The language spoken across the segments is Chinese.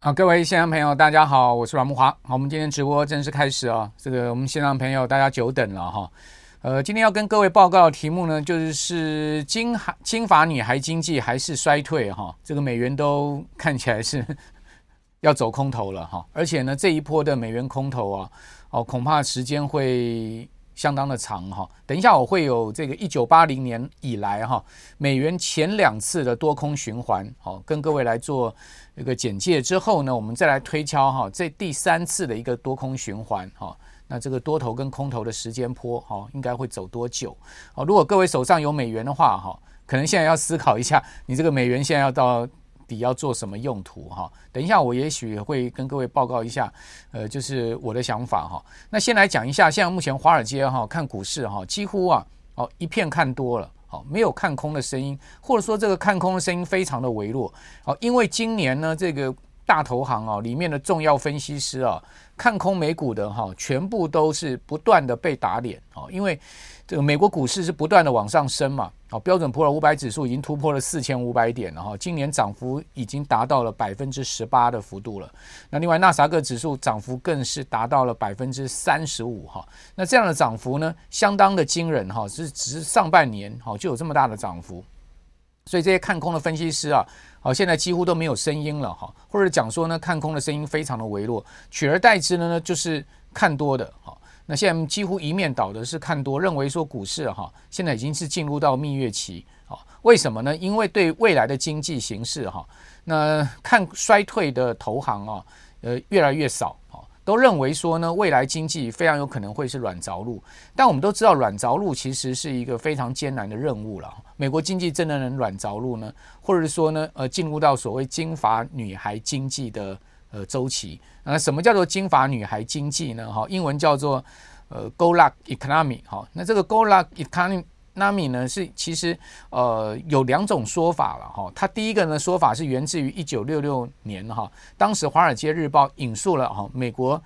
好，各位线上朋友，大家好，我是阮木华。好，我们今天直播正式开始啊。这个我们线上朋友大家久等了哈。呃，今天要跟各位报告的题目呢，就是是金海金发女孩经济还是衰退哈？这个美元都看起来是 要走空头了哈。而且呢，这一波的美元空头啊，哦，恐怕时间会。相当的长哈，等一下我会有这个一九八零年以来哈美元前两次的多空循环，好跟各位来做一个简介之后呢，我们再来推敲哈这第三次的一个多空循环哈，那这个多头跟空头的时间波哈应该会走多久？哦，如果各位手上有美元的话哈，可能现在要思考一下，你这个美元现在要到。底要做什么用途哈？等一下我也许会跟各位报告一下，呃，就是我的想法哈。那先来讲一下，现在目前华尔街哈看股市哈，几乎啊哦一片看多了，好没有看空的声音，或者说这个看空的声音非常的微弱，好，因为今年呢这个大投行啊里面的重要分析师啊看空美股的哈，全部都是不断的被打脸啊，因为。这个美国股市是不断的往上升嘛，好，标准普尔五百指数已经突破了四千五百点了哈，今年涨幅已经达到了百分之十八的幅度了。那另外纳斯达克指数涨幅更是达到了百分之三十五哈，那这样的涨幅呢，相当的惊人哈，是只是上半年哈就有这么大的涨幅，所以这些看空的分析师啊，好，现在几乎都没有声音了哈，或者讲说呢，看空的声音非常的微弱，取而代之的呢就是看多的哈。那现在几乎一面倒的是看多，认为说股市哈现在已经是进入到蜜月期啊？为什么呢？因为对未来的经济形势哈，那看衰退的投行啊，呃越来越少啊，都认为说呢未来经济非常有可能会是软着陆。但我们都知道软着陆其实是一个非常艰难的任务了。美国经济真的能软着陆呢？或者是说呢呃进入到所谓金发女孩经济的？呃，周期，那什么叫做金发女孩经济呢？哈，英文叫做呃，gold luck Economy。哈，那这个 gold luck Economy 纳米呢，是其实呃有两种说法了。哈，它第一个呢说法是源自于一九六六年哈，当时《华尔街日报》引述了哈美国。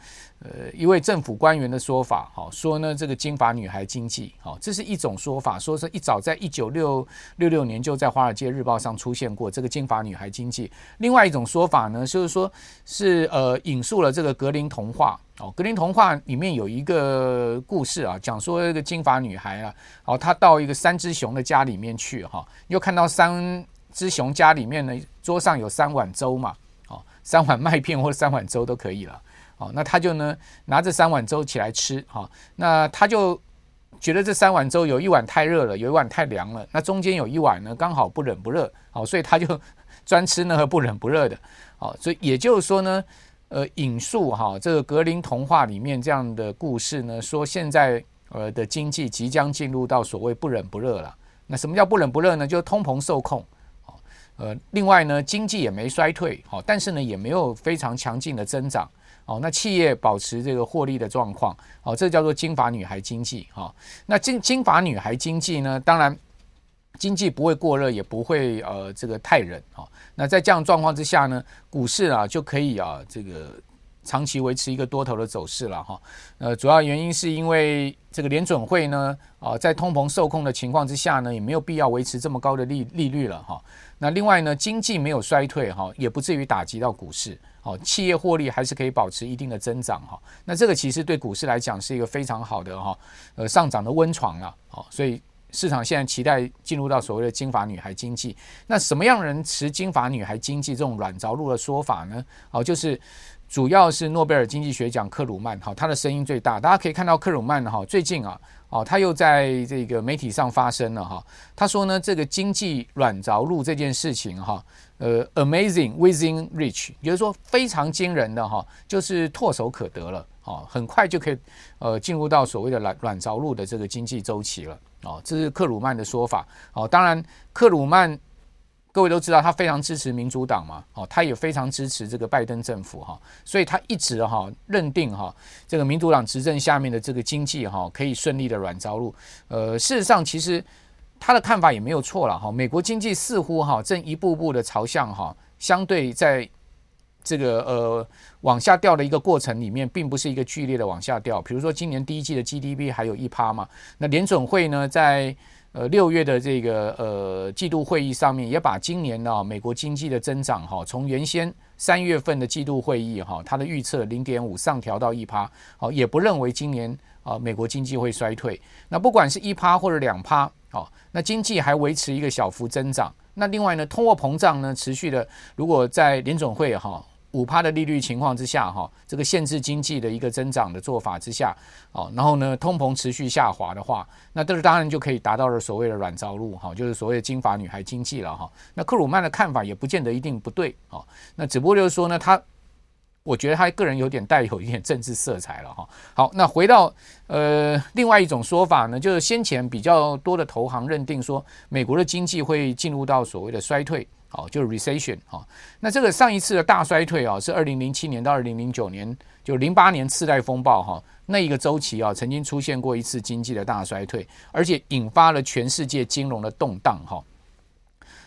呃，一位政府官员的说法，哈，说呢，这个金发女孩经济，哈，这是一种说法，说是一早在一九六六六年就在《华尔街日报》上出现过这个金发女孩经济。另外一种说法呢，就是说是呃引述了这个格林童话，哦，格林童话里面有一个故事啊，讲说一个金发女孩啊，哦，她到一个三只熊的家里面去，哈，又看到三只熊家里面呢，桌上有三碗粥嘛，哦，三碗麦片或者三碗粥都可以了。哦，那他就呢拿这三碗粥起来吃，哈，那他就觉得这三碗粥有一碗太热了，有一碗太凉了，那中间有一碗呢刚好不冷不热，好，所以他就 专吃那个不冷不热的，哦，所以也就是说呢，呃，引述哈这个格林童话里面这样的故事呢，说现在呃的经济即将进入到所谓不冷不热了。那什么叫不冷不热呢？就是通膨受控，呃，另外呢经济也没衰退，好，但是呢也没有非常强劲的增长。哦，那企业保持这个获利的状况，哦，这叫做金发女孩经济，哈。那金金发女孩经济呢，当然经济不会过热，也不会呃这个太冷，哈。那在这样状况之下呢，股市啊就可以啊这个长期维持一个多头的走势了，哈。呃，主要原因是因为这个联准会呢，啊，在通膨受控的情况之下呢，也没有必要维持这么高的利利率了，哈。那另外呢，经济没有衰退，哈，也不至于打击到股市。好，企业获利还是可以保持一定的增长哈。那这个其实对股市来讲是一个非常好的哈，呃，上涨的温床了。好，所以市场现在期待进入到所谓的金发女孩经济。那什么样人持金发女孩经济这种软着陆的说法呢？好，就是主要是诺贝尔经济学奖克鲁曼哈，他的声音最大。大家可以看到克鲁曼哈，最近啊。哦，他又在这个媒体上发声了哈。他说呢，这个经济软着陆这件事情哈，呃，amazing within reach，也就是说非常惊人的哈，就是唾手可得了，哦，很快就可以呃进入到所谓的软软着陆的这个经济周期了。哦，这是克鲁曼的说法。哦，当然克鲁曼。各位都知道，他非常支持民主党嘛，哦，他也非常支持这个拜登政府哈，所以他一直哈认定哈这个民主党执政下面的这个经济哈可以顺利的软着陆。呃，事实上其实他的看法也没有错了哈，美国经济似乎哈正一步步的朝向哈相对在这个呃往下掉的一个过程里面，并不是一个剧烈的往下掉。比如说今年第一季的 GDP 还有一趴嘛，那联准会呢在呃六月的这个呃季度会议上面，也把今年呢、美国经济的增长哈，从原先三月份的季度会议哈，它的预测零点五上调到一趴，好，也不认为今年啊美国经济会衰退。那不管是一趴或者两趴，好，那经济还维持一个小幅增长。那另外呢，通货膨胀呢持续的，如果在联准会哈。五趴的利率情况之下，哈，这个限制经济的一个增长的做法之下，哦，然后呢，通膨持续下滑的话，那这是当然就可以达到了所谓的软着陆，哈，就是所谓的金发女孩经济了，哈。那克鲁曼的看法也不见得一定不对，哦，那只不过就是说呢，他，我觉得他个人有点带有一点政治色彩了，哈。好，那回到呃另外一种说法呢，就是先前比较多的投行认定说，美国的经济会进入到所谓的衰退。好，就是 recession 哈，那这个上一次的大衰退啊，是二零零七年到二零零九年，就零八年次贷风暴哈，那一个周期啊，曾经出现过一次经济的大衰退，而且引发了全世界金融的动荡哈。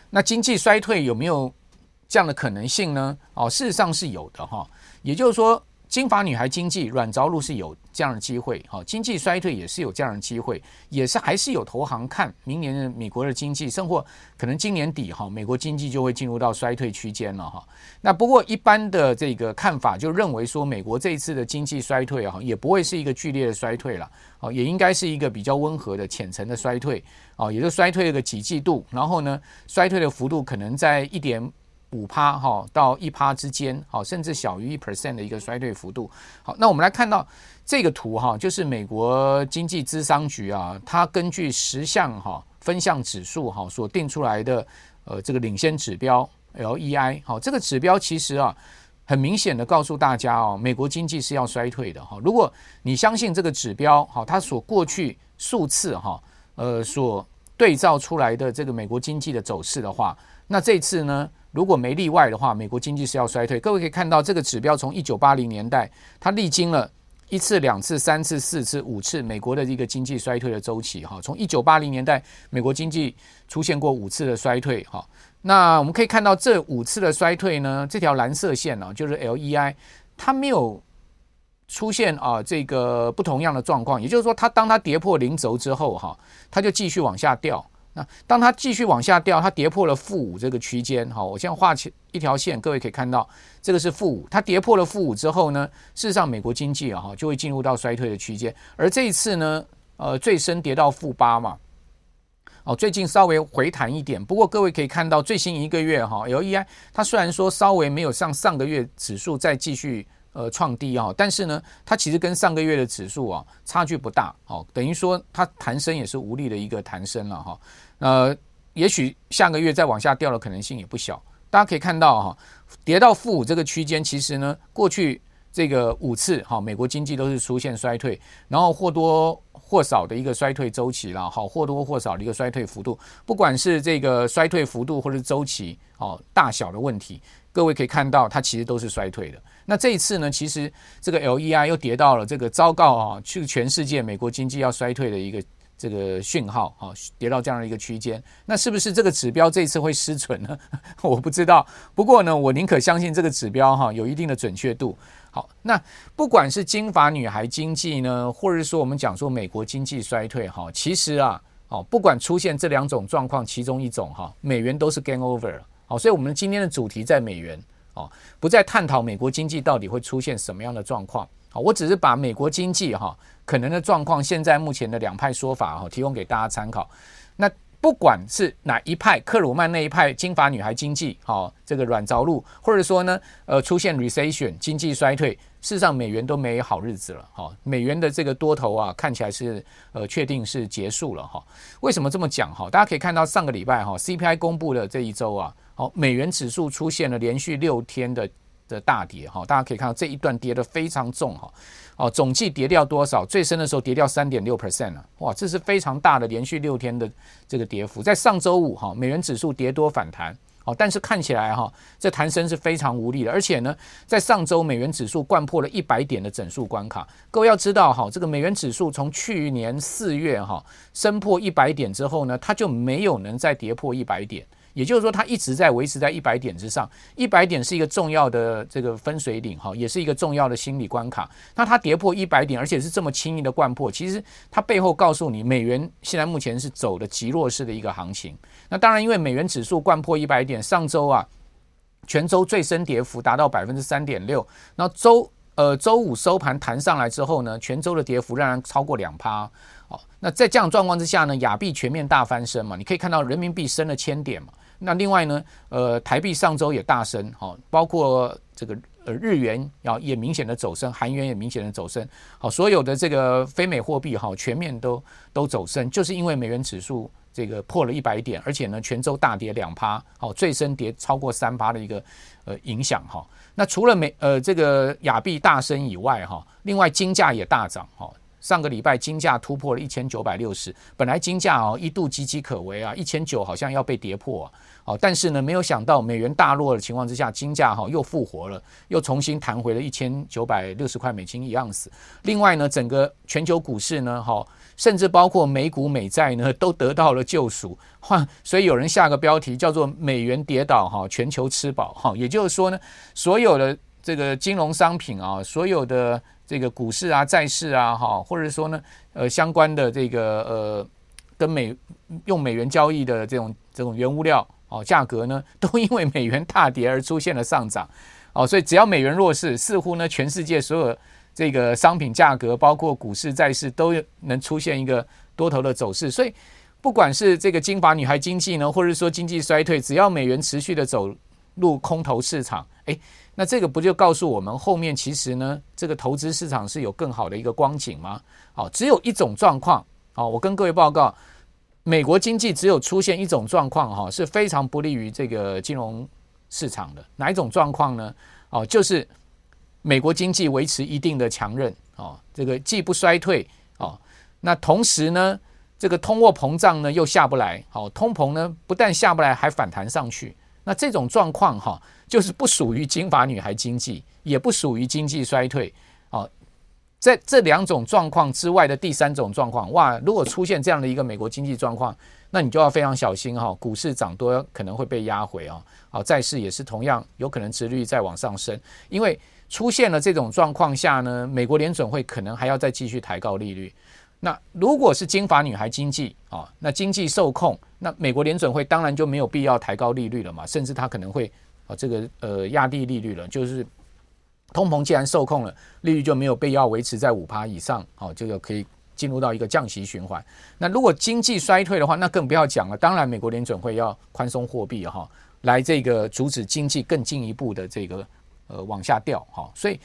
那经济衰退有没有这样的可能性呢？哦，事实上是有的哈，也就是说。金发女孩经济软着陆是有这样的机会，哈，经济衰退也是有这样的机会，也是还是有投行看明年的美国的经济，甚或可能今年底哈，美国经济就会进入到衰退区间了哈。那不过一般的这个看法就认为说，美国这一次的经济衰退啊，也不会是一个剧烈的衰退了，哦，也应该是一个比较温和的浅层的衰退，哦，也就衰退了个几季度，然后呢，衰退的幅度可能在一点。五趴哈到一趴之间，好，甚至小于一 percent 的一个衰退幅度。好，那我们来看到这个图哈，就是美国经济咨商局啊，它根据十项哈分项指数哈所定出来的呃这个领先指标 LEI。好，这个指标其实啊很明显的告诉大家哦，美国经济是要衰退的哈。如果你相信这个指标哈，它所过去数次哈呃所对照出来的这个美国经济的走势的话，那这次呢？如果没例外的话，美国经济是要衰退。各位可以看到，这个指标从一九八零年代，它历经了一次、两次、三次、四次、五次美国的一个经济衰退的周期。哈，从一九八零年代，美国经济出现过五次的衰退。哈，那我们可以看到这五次的衰退呢，这条蓝色线呢，就是 LEI，它没有出现啊这个不同样的状况。也就是说，它当它跌破零轴之后，哈，它就继续往下掉。那当它继续往下掉，它跌破了负五这个区间，好，我现在画起一条线，各位可以看到，这个是负五，它跌破了负五之后呢，事实上美国经济啊哈就会进入到衰退的区间，而这一次呢，呃，最深跌到负八嘛，哦，最近稍微回弹一点，不过各位可以看到最新一个月哈，LEI 它虽然说稍微没有像上个月指数再继续。呃，创低啊，但是呢，它其实跟上个月的指数啊差距不大，哦，等于说它弹升也是无力的一个弹升了哈。呃，也许下个月再往下掉的可能性也不小。大家可以看到哈，跌到负五这个区间，其实呢，过去这个五次哈，美国经济都是出现衰退，然后或多或少的一个衰退周期了，好，或多或少的一个衰退幅度，不管是这个衰退幅度或者周期哦大小的问题，各位可以看到它其实都是衰退的。那这一次呢，其实这个 LEI 又跌到了这个糟糕啊，去全世界美国经济要衰退的一个这个讯号啊，跌到这样的一个区间。那是不是这个指标这一次会失准呢？我不知道。不过呢，我宁可相信这个指标哈有一定的准确度。好，那不管是金发女孩经济呢，或者是说我们讲说美国经济衰退哈，其实啊，哦，不管出现这两种状况其中一种哈，美元都是 game over。好，所以我们今天的主题在美元。哦，不再探讨美国经济到底会出现什么样的状况。好，我只是把美国经济哈可能的状况，现在目前的两派说法哈提供给大家参考。那不管是哪一派，克鲁曼那一派金发女孩经济，好，这个软着陆，或者说呢，呃，出现 recession 经济衰退，事实上美元都没好日子了。哈，美元的这个多头啊，看起来是呃确定是结束了。哈，为什么这么讲？哈，大家可以看到上个礼拜哈 CPI 公布的这一周啊。好，美元指数出现了连续六天的的大跌，哈，大家可以看到这一段跌得非常重，哈，哦，总计跌掉多少？最深的时候跌掉三点六 percent 了，哇，这是非常大的连续六天的这个跌幅。在上周五，哈，美元指数跌多反弹，哦，但是看起来哈，这弹升是非常无力的，而且呢，在上周美元指数灌破了一百点的整数关卡。各位要知道，哈，这个美元指数从去年四月哈升破一百点之后呢，它就没有能再跌破一百点。也就是说，它一直在维持在一百点之上。一百点是一个重要的这个分水岭哈，也是一个重要的心理关卡。那它跌破一百点，而且是这么轻易的掼破，其实它背后告诉你，美元现在目前是走的极弱势的一个行情。那当然，因为美元指数掼破一百点，上周啊，全周最深跌幅达到百分之三点六。那周呃周五收盘弹上来之后呢，全周的跌幅仍然超过两趴。哦，那在这样状况之下呢，亚币全面大翻身嘛，你可以看到人民币升了千点嘛。那另外呢，呃，台币上周也大升，好，包括这个呃日元要也明显的走升，韩元也明显的走升，好，所有的这个非美货币哈全面都都走升，就是因为美元指数这个破了一百点，而且呢全周大跌两趴，好，最深跌超过三趴的一个呃影响哈。那除了美呃这个亚币大升以外哈，另外金价也大涨哈。上个礼拜金价突破了一千九百六十，本来金价哦一度岌岌可危啊，一千九好像要被跌破啊，哦，但是呢没有想到美元大落的情况之下，金价哈又复活了，又重新弹回了一千九百六十块美金一盎司。另外呢，整个全球股市呢，哈，甚至包括美股美债呢，都得到了救赎。哈，所以有人下个标题叫做“美元跌倒，哈，全球吃饱”。哈，也就是说呢，所有的这个金融商品啊，所有的。这个股市啊、债市啊，哈，或者说呢，呃，相关的这个呃，跟美用美元交易的这种这种原物料哦，价格呢，都因为美元大跌而出现了上涨，哦，所以只要美元弱势，似乎呢，全世界所有这个商品价格，包括股市、债市，都能出现一个多头的走势。所以，不管是这个金发女孩经济呢，或者说经济衰退，只要美元持续的走入空头市场，哎。那这个不就告诉我们，后面其实呢，这个投资市场是有更好的一个光景吗？好，只有一种状况，好，我跟各位报告，美国经济只有出现一种状况，哈，是非常不利于这个金融市场的。哪一种状况呢？哦，就是美国经济维持一定的强韧，哦，这个既不衰退，哦，那同时呢，这个通货膨胀呢又下不来，好，通膨呢不但下不来，还反弹上去。那这种状况哈，就是不属于金发女孩经济，也不属于经济衰退啊。在这两种状况之外的第三种状况，哇，如果出现这样的一个美国经济状况，那你就要非常小心哈，股市涨多可能会被压回啊。好，债市也是同样有可能殖率再往上升，因为出现了这种状况下呢，美国联准会可能还要再继续抬高利率。那如果是金发女孩经济啊，那经济受控，那美国联准会当然就没有必要抬高利率了嘛，甚至它可能会啊这个呃压低利率了，就是通膨既然受控了，利率就没有必要维持在五趴以上，好，这个可以进入到一个降息循环。那如果经济衰退的话，那更不要讲了，当然美国联准会要宽松货币哈，来这个阻止经济更进一步的这个呃往下掉哈，所以。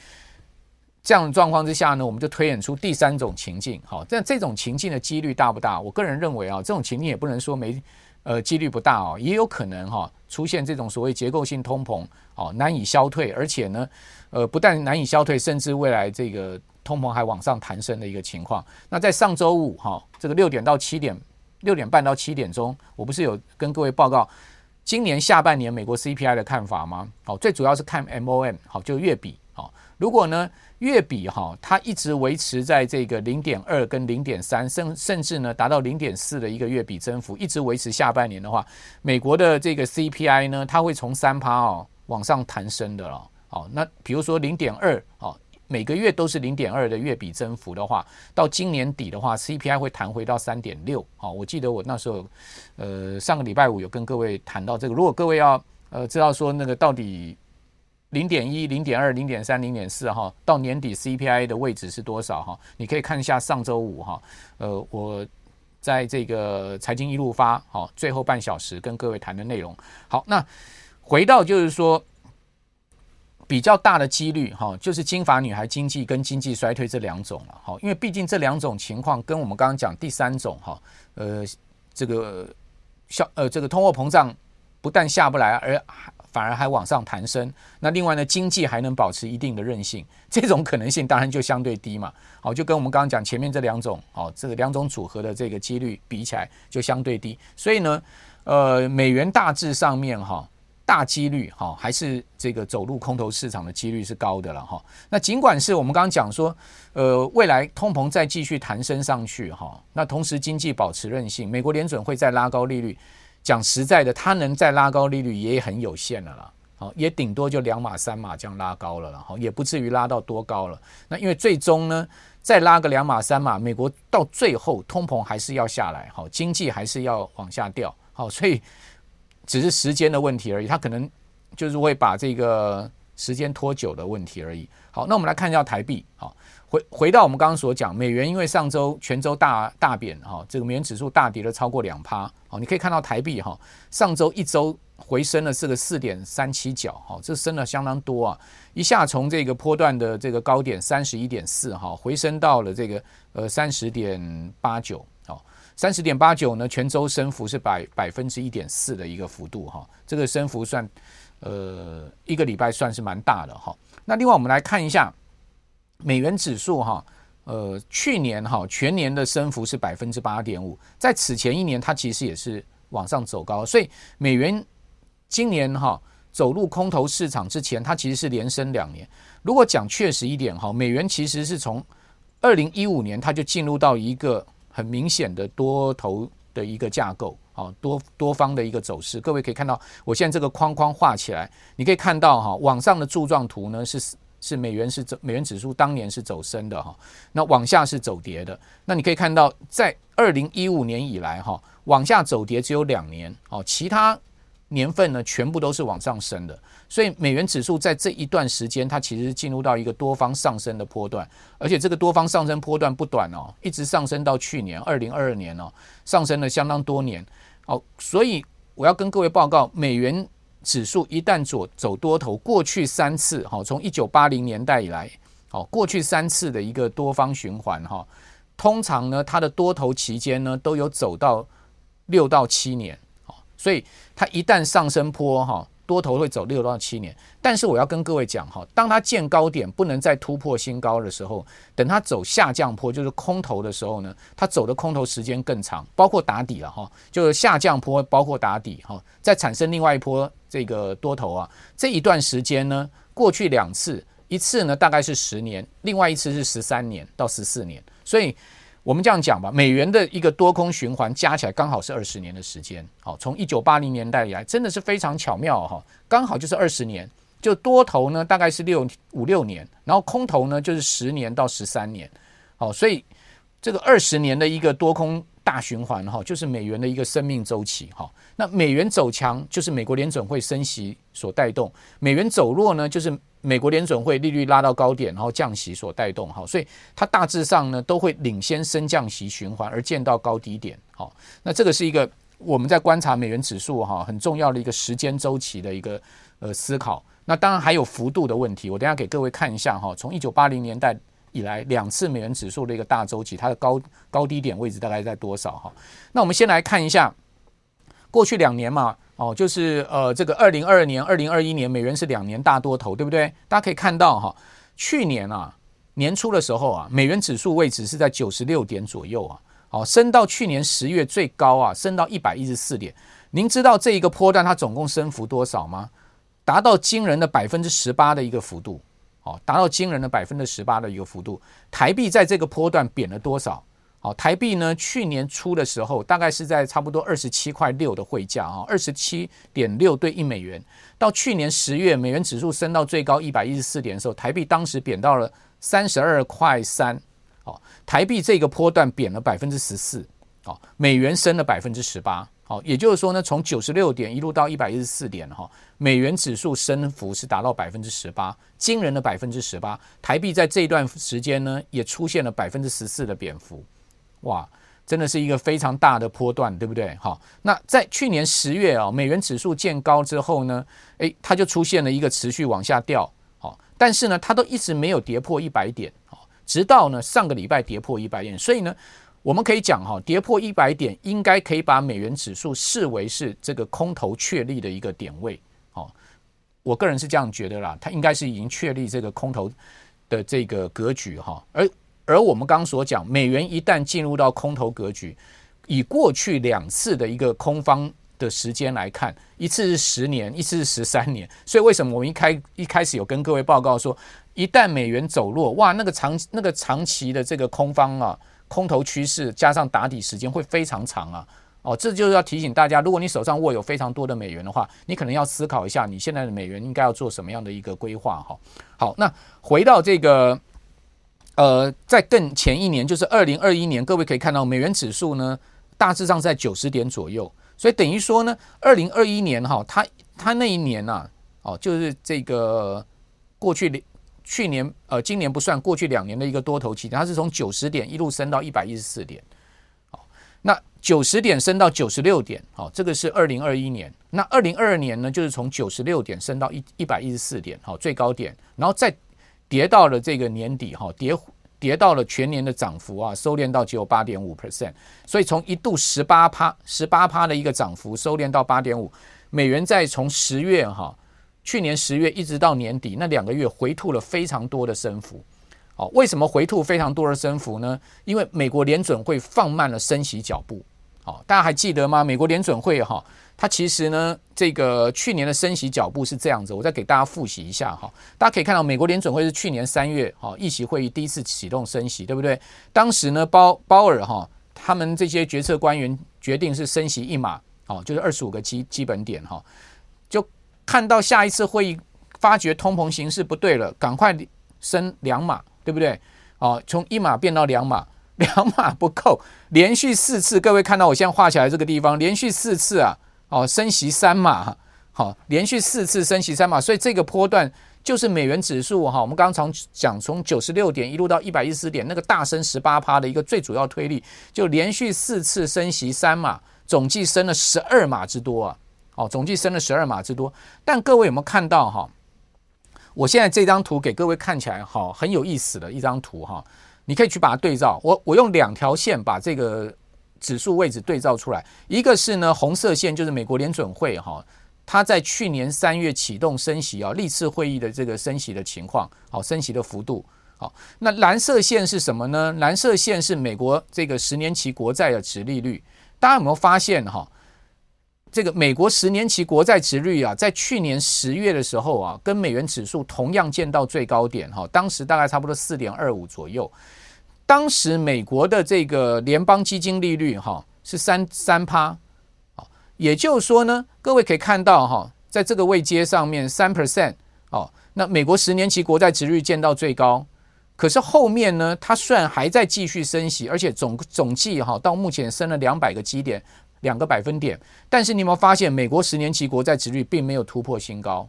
这样的状况之下呢，我们就推演出第三种情境。好，但这种情境的几率大不大？我个人认为啊，这种情境也不能说没，呃，几率不大哦，也有可能哈出现这种所谓结构性通膨哦，难以消退，而且呢，呃，不但难以消退，甚至未来这个通膨还往上弹升的一个情况。那在上周五哈，这个六点到七点，六点半到七点钟，我不是有跟各位报告今年下半年美国 CPI 的看法吗？好，最主要是看 MOM，好，就月比。好，如果呢？月比哈，它一直维持在这个零点二跟零点三，甚甚至呢达到零点四的一个月比增幅，一直维持下半年的话，美国的这个 CPI 呢，它会从三趴哦往上弹升的了。好，那比如说零点二哦，每个月都是零点二的月比增幅的话，到今年底的话，CPI 会弹回到三点六。好，我记得我那时候呃上个礼拜五有跟各位谈到这个，如果各位要呃知道说那个到底。零点一、零点二、零点三、零点四，哈，到年底 CPI 的位置是多少？哈，你可以看一下上周五，哈，呃，我在这个财经一路发，好，最后半小时跟各位谈的内容。好，那回到就是说，比较大的几率，哈，就是金发女孩经济跟经济衰退这两种了，哈，因为毕竟这两种情况跟我们刚刚讲第三种，哈，呃，这个消，呃，这个通货膨胀不但下不来，而。反而还往上弹升，那另外呢，经济还能保持一定的韧性，这种可能性当然就相对低嘛。好，就跟我们刚刚讲前面这两种，哦，这个两种组合的这个几率比起来就相对低。所以呢，呃，美元大致上面哈，大几率哈，还是这个走入空头市场的几率是高的了哈。那尽管是我们刚刚讲说，呃，未来通膨再继续弹升上去哈，那同时经济保持韧性，美国联准会再拉高利率。讲实在的，它能再拉高利率也很有限了啦。好，也顶多就两码三码这样拉高了啦，好，也不至于拉到多高了。那因为最终呢，再拉个两码三码，美国到最后通膨还是要下来，好，经济还是要往下掉，好，所以只是时间的问题而已。它可能就是会把这个时间拖久的问题而已。好，那我们来看一下台币，好。回回到我们刚刚所讲，美元因为上周全周大大贬哈，这个美元指数大跌了超过两趴，好，你可以看到台币哈，上周一周回升了是个四点三七角，哈，这升了相当多啊，一下从这个波段的这个高点三十一点四哈，回升到了这个呃三十点八九，好，三十点八九呢，全周升幅是百百分之一点四的一个幅度哈，这个升幅算呃一个礼拜算是蛮大的哈，那另外我们来看一下。美元指数哈，呃，去年哈全年的升幅是百分之八点五，在此前一年它其实也是往上走高，所以美元今年哈走入空头市场之前，它其实是连升两年。如果讲确实一点哈，美元其实是从二零一五年它就进入到一个很明显的多头的一个架构，啊，多多方的一个走势。各位可以看到，我现在这个框框画起来，你可以看到哈，网上的柱状图呢是。是美元是走美元指数当年是走升的哈，那往下是走跌的。那你可以看到，在二零一五年以来哈，往下走跌只有两年哦，其他年份呢全部都是往上升的。所以美元指数在这一段时间，它其实进入到一个多方上升的波段，而且这个多方上升波段不短哦，一直上升到去年二零二二年哦，上升了相当多年哦。所以我要跟各位报告，美元。指数一旦走走多头，过去三次哈，从一九八零年代以来，好，过去三次的一个多方循环哈，通常呢，它的多头期间呢，都有走到六到七年，所以它一旦上升坡哈。多头会走六到七年，但是我要跟各位讲哈，当它见高点不能再突破新高的时候，等它走下降坡，就是空头的时候呢，它走的空头时间更长，包括打底了哈，就是下降坡包括打底哈，再产生另外一波这个多头啊，这一段时间呢，过去两次，一次呢大概是十年，另外一次是十三年到十四年，所以。我们这样讲吧，美元的一个多空循环加起来刚好是二十年的时间。好，从一九八零年代以来，真的是非常巧妙哈，刚好就是二十年。就多头呢，大概是六五六年，然后空头呢就是十年到十三年。好，所以这个二十年的一个多空大循环哈，就是美元的一个生命周期哈。那美元走强就是美国联准会升息所带动，美元走弱呢就是。美国联准会利率拉到高点，然后降息所带动，哈，所以它大致上呢都会领先升降息循环而见到高低点，好，那这个是一个我们在观察美元指数哈很重要的一个时间周期的一个呃思考。那当然还有幅度的问题，我等下给各位看一下哈，从一九八零年代以来两次美元指数的一个大周期，它的高高低点位置大概在多少哈？那我们先来看一下过去两年嘛。哦，就是呃，这个二零二二年、二零二一年，美元是两年大多头，对不对？大家可以看到哈，去年啊年初的时候啊，美元指数位置是在九十六点左右啊，好，升到去年十月最高啊，升到一百一十四点。您知道这一个波段它总共升幅多少吗？达到惊人的百分之十八的一个幅度，哦，达到惊人的百分之十八的一个幅度。台币在这个波段贬了多少？好，台币呢？去年初的时候，大概是在差不多二十七块六的汇价啊，二十七点六兑一美元。到去年十月，美元指数升到最高一百一十四点的时候，台币当时贬到了三十二块三。好，台币这个波段贬了百分之十四。好，美元升了百分之十八。好，也就是说呢，从九十六点一路到一百一十四点哈，美元指数升幅是达到百分之十八，惊人的百分之十八。台币在这一段时间呢，也出现了百分之十四的贬幅。哇，真的是一个非常大的波段，对不对？好，那在去年十月啊，美元指数见高之后呢，诶，它就出现了一个持续往下掉，好，但是呢，它都一直没有跌破一百点，好，直到呢上个礼拜跌破一百点，所以呢，我们可以讲哈，跌破一百点，应该可以把美元指数视为是这个空头确立的一个点位，好，我个人是这样觉得啦，它应该是已经确立这个空头的这个格局哈，而。而我们刚刚所讲，美元一旦进入到空头格局，以过去两次的一个空方的时间来看，一次是十年，一次是十三年。所以为什么我们一开一开始有跟各位报告说，一旦美元走弱，哇，那个长那个长期的这个空方啊，空头趋势加上打底时间会非常长啊。哦，这就是要提醒大家，如果你手上握有非常多的美元的话，你可能要思考一下，你现在的美元应该要做什么样的一个规划哈。好，那回到这个，呃，在更前一年，就是二零二一年，各位可以看到美元指数呢，大致上在九十点左右，所以等于说呢，二零二一年哈，它它那一年呐，哦，就是这个过去去年呃，今年不算，过去两年的一个多头期，它是从九十点一路升到一百一十四点，好，那九十点升到九十六点，好，这个是二零二一年。那二零二二年呢，就是从九十六点升到一一百一十四点，好，最高点，然后再跌到了这个年底，哈，跌。跌到了全年的涨幅啊，收敛到只有八点五 percent，所以从一度十八趴十八趴的一个涨幅，收敛到八点五。美元在从十月哈，去年十月一直到年底那两个月回吐了非常多的升幅。哦，为什么回吐非常多的升幅呢？因为美国联准会放慢了升息脚步。好，大家还记得吗？美国联准会哈。它其实呢，这个去年的升息脚步是这样子，我再给大家复习一下哈。大家可以看到，美国联准会是去年三月哈议席会议第一次启动升息，对不对？当时呢，鲍鲍尔哈他们这些决策官员决定是升息一码，哦，就是二十五个基基本点哈。看到下一次会议，发觉通膨形势不对了，赶快升两码，对不对？哦，从一码变到两码，两码不够，连续四次，各位看到我现在画起来这个地方，连续四次啊。哦，升息三码，好，连续四次升息三码，所以这个波段就是美元指数哈，我们刚刚讲从九十六点一路到一百一十点，那个大升十八趴的一个最主要推力，就连续四次升息三码，总计升了十二码之多啊，哦，总计升了十二码之多。但各位有没有看到哈？我现在这张图给各位看起来好很有意思的一张图哈，你可以去把它对照。我我用两条线把这个。指数位置对照出来，一个是呢红色线，就是美国联准会哈，它在去年三月启动升息啊，历次会议的这个升息的情况，好，升息的幅度，好，那蓝色线是什么呢？蓝色线是美国这个十年期国债的殖利率，大家有没有发现哈？这个美国十年期国债殖率啊，在去年十月的时候啊，跟美元指数同样见到最高点哈，当时大概差不多四点二五左右。当时美国的这个联邦基金利率哈是三三趴，也就是说呢，各位可以看到哈，在这个位阶上面三 percent 哦，那美国十年期国债殖率见到最高，可是后面呢，它虽然还在继续升息，而且总总计哈到目前升了两百个基点，两个百分点，但是你有没有发现，美国十年期国债殖率并没有突破新高，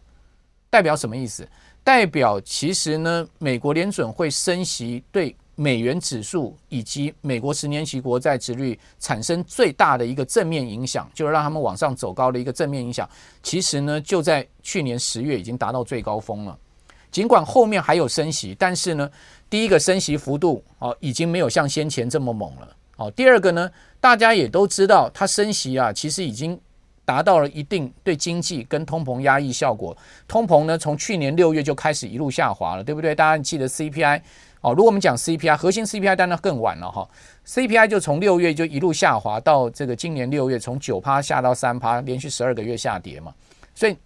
代表什么意思？代表其实呢，美国联准会升息对。美元指数以及美国十年期国债殖率产生最大的一个正面影响，就是让他们往上走高的一个正面影响。其实呢，就在去年十月已经达到最高峰了。尽管后面还有升息，但是呢，第一个升息幅度哦已经没有像先前这么猛了。哦，第二个呢，大家也都知道，它升息啊，其实已经达到了一定对经济跟通膨压抑效果。通膨呢，从去年六月就开始一路下滑了，对不对？大家记得 CPI。哦，如果我们讲 CPI 核心 CPI，当然更晚了哈。CPI 就从六月就一路下滑到这个今年六月，从九趴下到三趴，连续十二个月下跌嘛。所以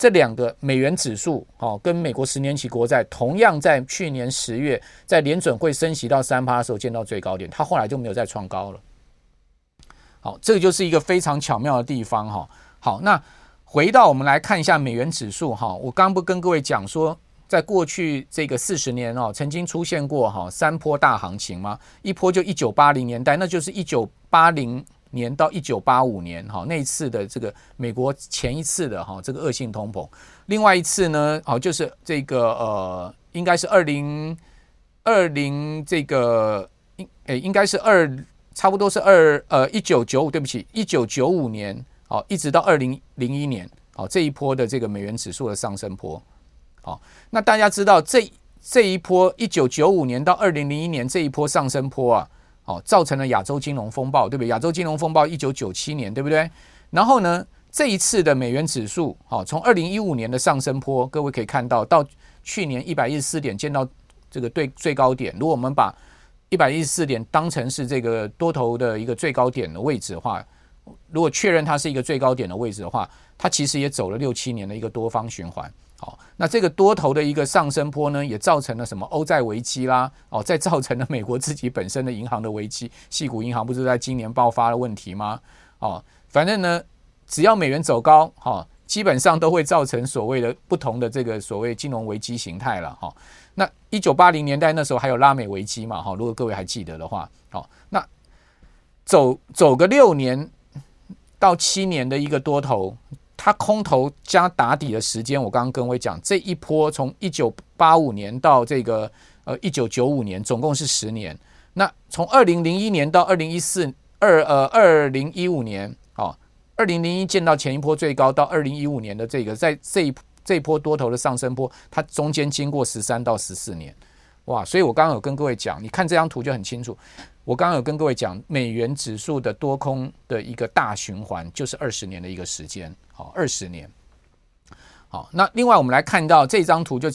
这两个美元指数哦，跟美国十年期国债同样在去年十月在联准会升息到三趴的时候见到最高点，它后来就没有再创高了。好，这个就是一个非常巧妙的地方哈。好，那回到我们来看一下美元指数哈，我刚刚不跟各位讲说。在过去这个四十年哦，曾经出现过哈三波大行情吗？一波就一九八零年代，那就是一九八零年到一九八五年哈那一次的这个美国前一次的哈这个恶性通膨。另外一次呢，哦就是这个呃，应该是二零二零这个应诶应该是二差不多是二呃一九九五，对不起，一九九五年哦一直到二零零一年哦这一波的这个美元指数的上升波。好，那大家知道这这一波一九九五年到二零零一年这一波上升波啊，哦，造成了亚洲金融风暴，对不对？亚洲金融风暴一九九七年，对不对？然后呢，这一次的美元指数，好，从二零一五年的上升坡，各位可以看到，到去年一百一十四点见到这个对最高点。如果我们把一百一十四点当成是这个多头的一个最高点的位置的话，如果确认它是一个最高点的位置的话，它其实也走了六七年的一个多方循环。好，那这个多头的一个上升坡呢，也造成了什么欧债危机啦，哦，再造成了美国自己本身的银行的危机，系股银行不是在今年爆发了问题吗？哦，反正呢，只要美元走高，哈、基本上都会造成所谓的不同的这个所谓金融危机形态了，哈、那一九八零年代那时候还有拉美危机嘛，哈、如果各位还记得的话，好、哦，那走走个六年到七年的一个多头，它空头加打底的时间，我刚刚跟各位讲，这一波从一九八五年到这个呃一九九五年，总共是十年。那从二零零一年到二零一四二呃二零一五年，哦，二零零一见到前一波最高，到二零一五年的这个在这一这一波多头的上升波，它中间经过十三到十四年，哇！所以我刚刚有跟各位讲，你看这张图就很清楚。我刚刚有跟各位讲，美元指数的多空的一个大循环，就是二十年的一个时间，好，二十年。好，那另外我们来看到这张图就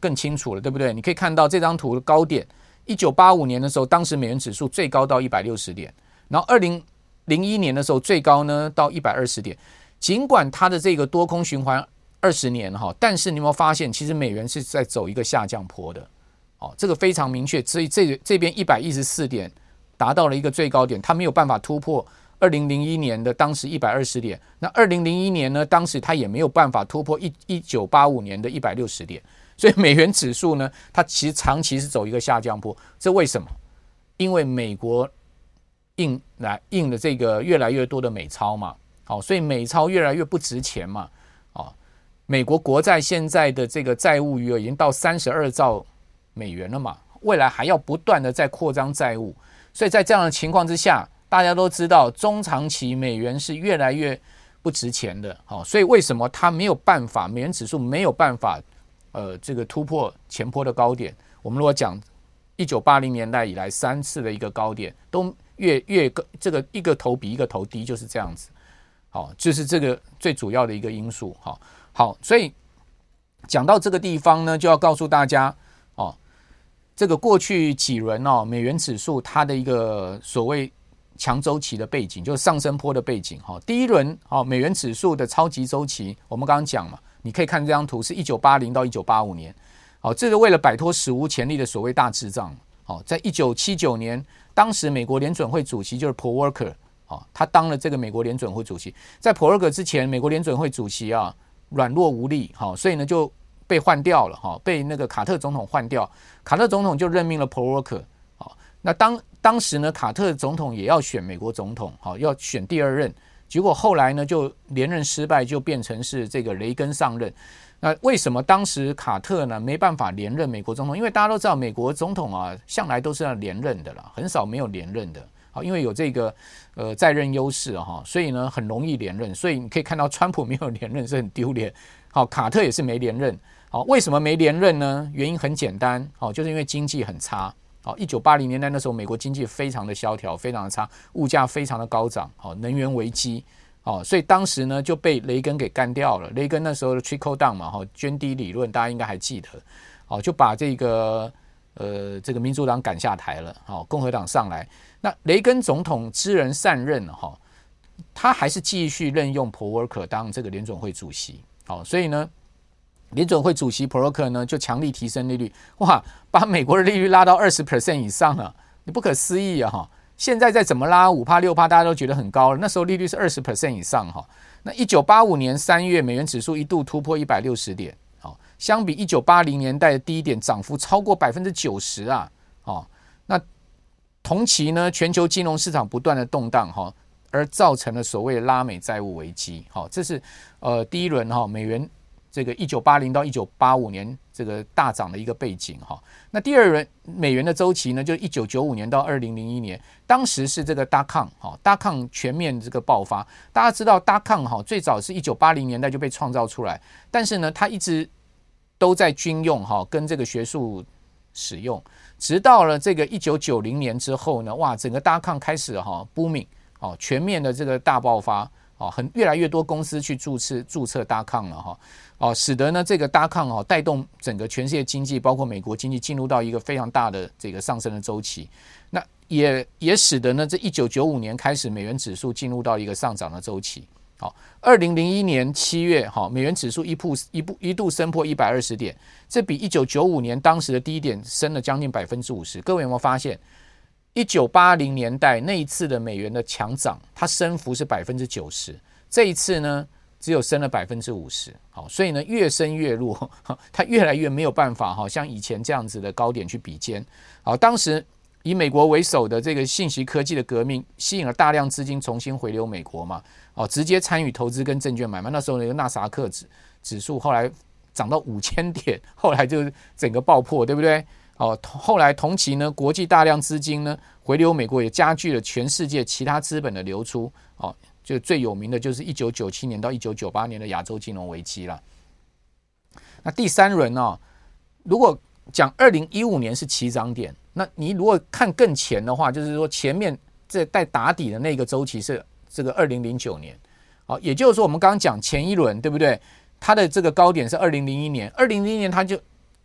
更清楚了，对不对？你可以看到这张图的高点。一九八五年的时候，当时美元指数最高到一百六十点，然后二零零一年的时候最高呢到一百二十点。尽管它的这个多空循环二十年哈，但是你有没有发现，其实美元是在走一个下降坡的？哦，这个非常明确。所以这这边一百一十四点达到了一个最高点，它没有办法突破二零零一年的当时一百二十点。那二零零一年呢，当时它也没有办法突破一一九八五年的一百六十点。所以美元指数呢，它其实长期是走一个下降坡，这为什么？因为美国印来印的这个越来越多的美钞嘛，好，所以美钞越来越不值钱嘛，啊，美国国债现在的这个债务余额已经到三十二兆美元了嘛，未来还要不断的在扩张债务，所以在这样的情况之下，大家都知道中长期美元是越来越不值钱的，好，所以为什么它没有办法，美元指数没有办法？呃，这个突破前波的高点，我们如果讲一九八零年代以来三次的一个高点，都越越个这个一个头比一个头低，就是这样子。好，就是这个最主要的一个因素。好，好，所以讲到这个地方呢，就要告诉大家，这个过去几轮哦，美元指数它的一个所谓强周期的背景，就是上升坡的背景。哈，第一轮哦，美元指数的超级周期，我们刚刚讲嘛。你可以看这张图，是一九八零到一九八五年，好，这个为了摆脱史无前例的所谓大滞胀，好，在一九七九年，当时美国联准会主席就是 Paul Volcker，好，他当了这个美国联准会主席，在 Paul Volcker 之前，美国联准会主席啊软弱无力，好，所以呢就被换掉了，哈，被那个卡特总统换掉，卡特总统就任命了 Paul Volcker，好，那当当时呢，卡特总统也要选美国总统，好，要选第二任。结果后来呢，就连任失败，就变成是这个雷根上任。那为什么当时卡特呢没办法连任美国总统？因为大家都知道，美国总统啊向来都是要连任的啦，很少没有连任的。好，因为有这个呃在任优势哈，所以呢很容易连任。所以你可以看到，川普没有连任是很丢脸。好，卡特也是没连任。好，为什么没连任呢？原因很简单，好，就是因为经济很差。好，一九八零年代那时候，美国经济非常的萧条，非常的差，物价非常的高涨，好，能源危机，好，所以当时呢就被雷根给干掉了。雷根那时候的 trickle down 嘛，哈，涓滴理论，大家应该还记得，好，就把这个呃这个民主党赶下台了，好，共和党上来。那雷根总统知人善任，哈，他还是继续任用 Paul Volcker 当这个联总会主席，好，所以呢。联准会主席普洛克呢，就强力提升利率，哇，把美国的利率拉到二十 percent 以上了，你不可思议啊！哈，现在再怎么拉五趴六趴，大家都觉得很高了。那时候利率是二十 percent 以上，哈。那一九八五年三月，美元指数一度突破一百六十点，好，相比一九八零年代的低点，涨幅超过百分之九十啊！哦，那同期呢，全球金融市场不断的动荡，哈，而造成了所谓的拉美债务危机，好，这是呃第一轮哈美元。这个一九八零到一九八五年这个大涨的一个背景哈，那第二轮美元的周期呢，就一九九五年到二零零一年，当时是这个 dot com 哈，dot com 全面这个爆发。大家知道 dot com 哈，最早是一九八零年代就被创造出来，但是呢，它一直都在军用哈，跟这个学术使用，直到了这个一九九零年之后呢，哇，整个 dot com 开始哈 booming 哦，全面的这个大爆发。哦，很越来越多公司去注册注册 .com 了哈，哦，哦使得呢这个 .com 哦带动整个全世界经济，包括美国经济进入到一个非常大的这个上升的周期。那也也使得呢这一九九五年开始美元指数进入到一个上涨的周期。好，二零零一年七月哈，美元指数一步一步一度升破一百二十点，这比一九九五年当时的低点升了将近百分之五十。各位有没有发现？一九八零年代那一次的美元的强涨，它升幅是百分之九十，这一次呢只有升了百分之五十。好，所以呢越升越弱，它越来越没有办法哈，像以前这样子的高点去比肩。好，当时以美国为首的这个信息科技的革命，吸引了大量资金重新回流美国嘛。哦，直接参与投资跟证券买卖。那时候那个纳斯达克指指数后来涨到五千点，后来就整个爆破，对不对？哦，后来同期呢，国际大量资金呢回流美国，也加剧了全世界其他资本的流出。哦，就最有名的就是一九九七年到一九九八年的亚洲金融危机了。那第三轮呢、哦，如果讲二零一五年是起涨点，那你如果看更前的话，就是说前面这带打底的那个周期是。这个二零零九年，好，也就是说，我们刚刚讲前一轮，对不对？它的这个高点是二零零一年，二零零一年它就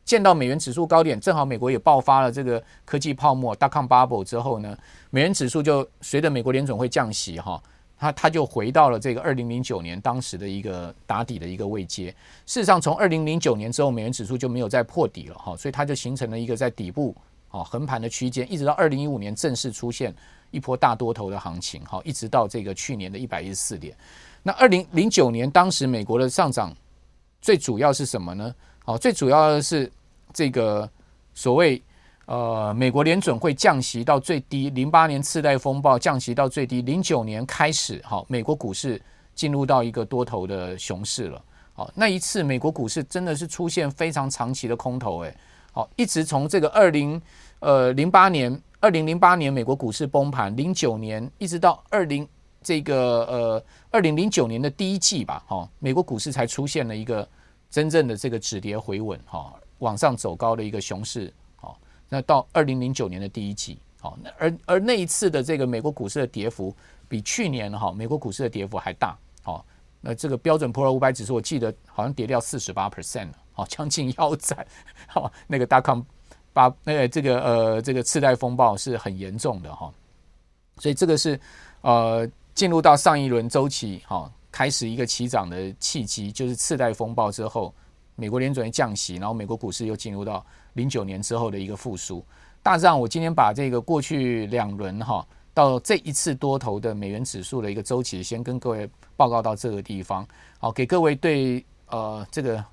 见到美元指数高点，正好美国也爆发了这个科技泡沫 dot-com bubble 之后呢，美元指数就随着美国联总会降息，哈，它它就回到了这个二零零九年当时的一个打底的一个位阶。事实上，从二零零九年之后，美元指数就没有再破底了，哈，所以它就形成了一个在底部啊横盘的区间，一直到二零一五年正式出现。一波大多头的行情，哈，一直到这个去年的一百一十四点。那二零零九年当时美国的上涨，最主要是什么呢？哦，最主要的是这个所谓呃，美国联准会降息到最低，零八年次贷风暴降息到最低，零九年开始，哈，美国股市进入到一个多头的熊市了。好，那一次美国股市真的是出现非常长期的空头，诶，好，一直从这个二零呃零八年。二零零八年美国股市崩盘，零九年一直到二零这个呃二零零九年的第一季吧，哈，美国股市才出现了一个真正的这个止跌回稳，哈，往上走高的一个熊市，那到二零零九年的第一季，好，那而而那一次的这个美国股市的跌幅比去年哈美国股市的跌幅还大，好，那这个标准普尔五百指数我记得好像跌掉四十八 percent 了，好，将近腰斩，好，那个大康。把那个这个呃这个次贷风暴是很严重的哈，所以这个是呃进入到上一轮周期哈，开始一个起涨的契机，就是次贷风暴之后，美国联准会降息，然后美国股市又进入到零九年之后的一个复苏。大致上，我今天把这个过去两轮哈到这一次多头的美元指数的一个周期，先跟各位报告到这个地方，好，给各位对呃这个。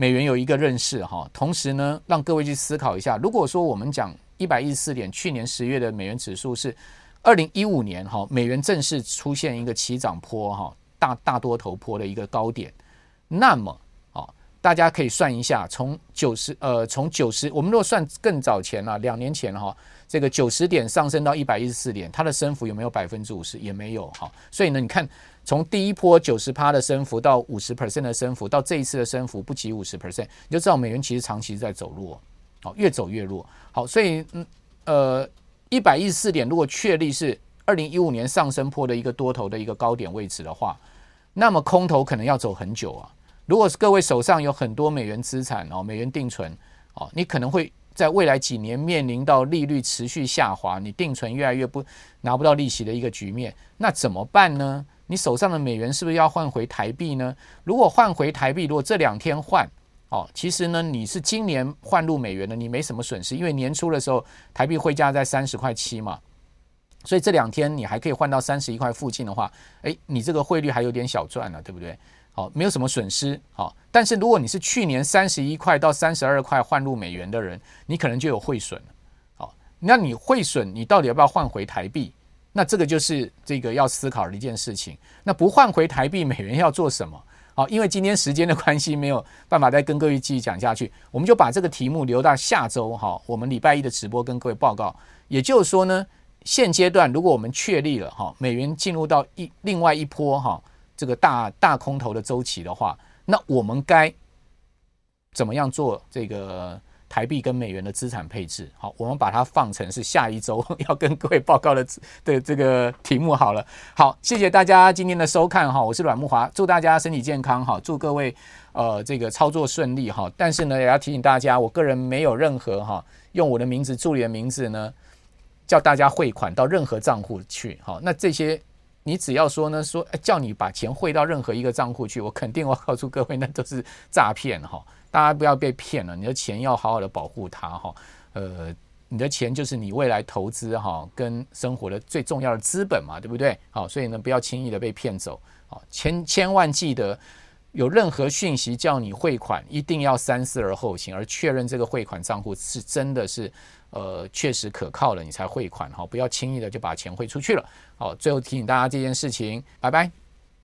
美元有一个认识哈，同时呢，让各位去思考一下，如果说我们讲一百一十四点，去年十月的美元指数是二零一五年哈，美元正式出现一个起涨坡哈，大大多头坡的一个高点，那么，大家可以算一下，从九十呃，从九十，我们如果算更早前了，两年前哈，这个九十点上升到一百一十四点，它的升幅有没有百分之五十？也没有哈，所以呢，你看。从第一波九十趴的升幅到五十 percent 的升幅，到这一次的升幅不及五十 percent，你就知道美元其实长期在走弱，好，越走越弱。好，所以嗯呃一百一十四点，如果确立是二零一五年上升坡的一个多头的一个高点位置的话，那么空头可能要走很久啊。如果是各位手上有很多美元资产哦，美元定存哦，你可能会在未来几年面临到利率持续下滑，你定存越来越不拿不到利息的一个局面，那怎么办呢？你手上的美元是不是要换回台币呢？如果换回台币，如果这两天换，哦，其实呢，你是今年换入美元的，你没什么损失，因为年初的时候台币汇价在三十块七嘛，所以这两天你还可以换到三十一块附近的话，诶，你这个汇率还有点小赚了，对不对？好，没有什么损失，好，但是如果你是去年三十一块到三十二块换入美元的人，你可能就有汇损了，好，那你汇损，你到底要不要换回台币？那这个就是这个要思考的一件事情。那不换回台币，美元要做什么？好，因为今天时间的关系，没有办法再跟各位继续讲下去，我们就把这个题目留到下周哈，我们礼拜一的直播跟各位报告。也就是说呢，现阶段如果我们确立了哈，美元进入到一另外一波哈这个大大空头的周期的话，那我们该怎么样做这个？台币跟美元的资产配置，好，我们把它放成是下一周要跟各位报告的的这个题目好了。好，谢谢大家今天的收看哈，我是阮慕华，祝大家身体健康哈，祝各位呃这个操作顺利哈。但是呢，也要提醒大家，我个人没有任何哈用我的名字、助理的名字呢叫大家汇款到任何账户去。好，那这些你只要说呢说叫你把钱汇到任何一个账户去，我肯定我告诉各位，那都是诈骗哈。大家不要被骗了，你的钱要好好的保护它哈。呃，你的钱就是你未来投资哈跟生活的最重要的资本嘛，对不对？好，所以呢，不要轻易的被骗走。好，千千万记得，有任何讯息叫你汇款，一定要三思而后行，而确认这个汇款账户是真的是呃确实可靠了，你才汇款哈，不要轻易的就把钱汇出去了。好，最后提醒大家这件事情，拜拜。